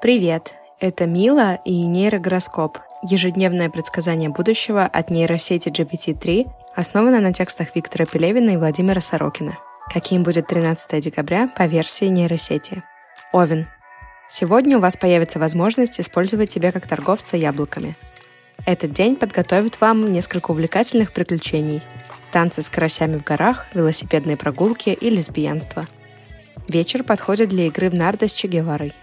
Привет! Это Мила и нейрогороскоп – ежедневное предсказание будущего от нейросети GPT-3, основанное на текстах Виктора Пелевина и Владимира Сорокина. Каким будет 13 декабря по версии нейросети. Овен. Сегодня у вас появится возможность использовать себя как торговца яблоками. Этот день подготовит вам несколько увлекательных приключений. Танцы с карасями в горах, велосипедные прогулки и лесбиянство. Вечер подходит для игры в нарды с Че Геварой –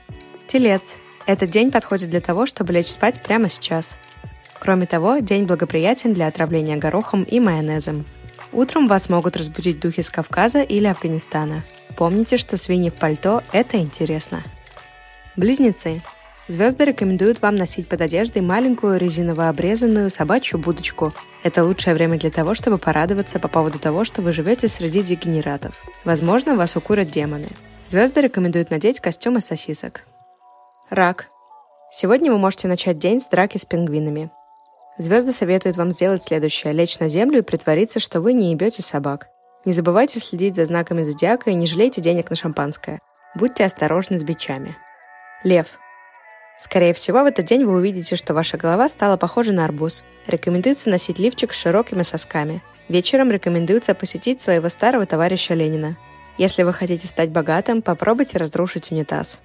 Телец. Этот день подходит для того, чтобы лечь спать прямо сейчас. Кроме того, день благоприятен для отравления горохом и майонезом. Утром вас могут разбудить духи с Кавказа или Афганистана. Помните, что свиньи в пальто – это интересно. Близнецы. Звезды рекомендуют вам носить под одеждой маленькую резиново обрезанную собачью будочку. Это лучшее время для того, чтобы порадоваться по поводу того, что вы живете среди дегенератов. Возможно, вас укурят демоны. Звезды рекомендуют надеть костюм из сосисок. Рак. Сегодня вы можете начать день с драки с пингвинами. Звезды советуют вам сделать следующее – лечь на землю и притвориться, что вы не ебете собак. Не забывайте следить за знаками зодиака и не жалейте денег на шампанское. Будьте осторожны с бичами. Лев. Скорее всего, в этот день вы увидите, что ваша голова стала похожа на арбуз. Рекомендуется носить лифчик с широкими сосками. Вечером рекомендуется посетить своего старого товарища Ленина. Если вы хотите стать богатым, попробуйте разрушить унитаз.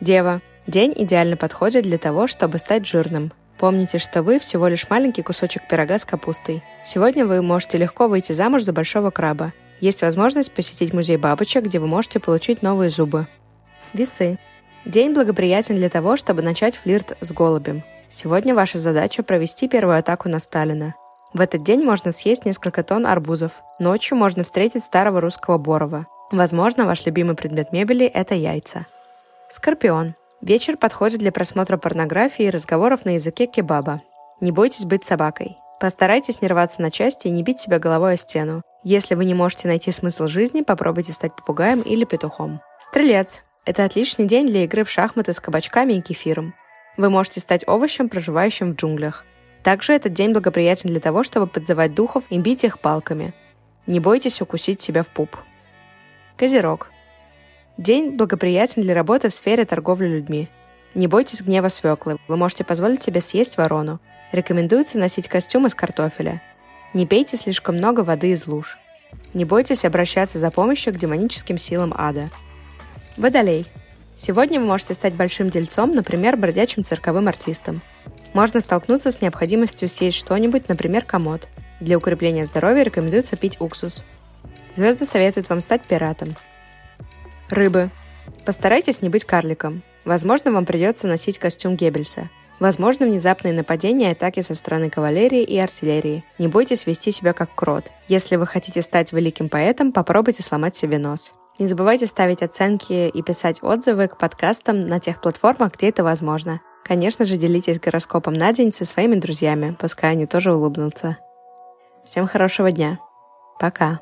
Дева. День идеально подходит для того, чтобы стать жирным. Помните, что вы всего лишь маленький кусочек пирога с капустой. Сегодня вы можете легко выйти замуж за большого краба. Есть возможность посетить музей бабочек, где вы можете получить новые зубы. Весы. День благоприятен для того, чтобы начать флирт с голубем. Сегодня ваша задача провести первую атаку на Сталина. В этот день можно съесть несколько тонн арбузов. Ночью можно встретить старого русского Борова. Возможно, ваш любимый предмет мебели – это яйца. Скорпион. Вечер подходит для просмотра порнографии и разговоров на языке кебаба. Не бойтесь быть собакой. Постарайтесь не рваться на части и не бить себя головой о стену. Если вы не можете найти смысл жизни, попробуйте стать попугаем или петухом. Стрелец. Это отличный день для игры в шахматы с кабачками и кефиром. Вы можете стать овощем, проживающим в джунглях. Также этот день благоприятен для того, чтобы подзывать духов и бить их палками. Не бойтесь укусить себя в пуп. Козерог. День благоприятен для работы в сфере торговли людьми. Не бойтесь гнева свеклы, вы можете позволить себе съесть ворону. Рекомендуется носить костюм из картофеля. Не пейте слишком много воды из луж. Не бойтесь обращаться за помощью к демоническим силам ада. Водолей. Сегодня вы можете стать большим дельцом, например, бродячим цирковым артистом. Можно столкнуться с необходимостью съесть что-нибудь, например, комод. Для укрепления здоровья рекомендуется пить уксус. Звезды советуют вам стать пиратом. Рыбы. Постарайтесь не быть карликом. Возможно, вам придется носить костюм Геббельса. Возможно, внезапные нападения и атаки со стороны кавалерии и артиллерии. Не бойтесь вести себя как крот. Если вы хотите стать великим поэтом, попробуйте сломать себе нос. Не забывайте ставить оценки и писать отзывы к подкастам на тех платформах, где это возможно. Конечно же, делитесь гороскопом на день со своими друзьями, пускай они тоже улыбнутся. Всем хорошего дня. Пока.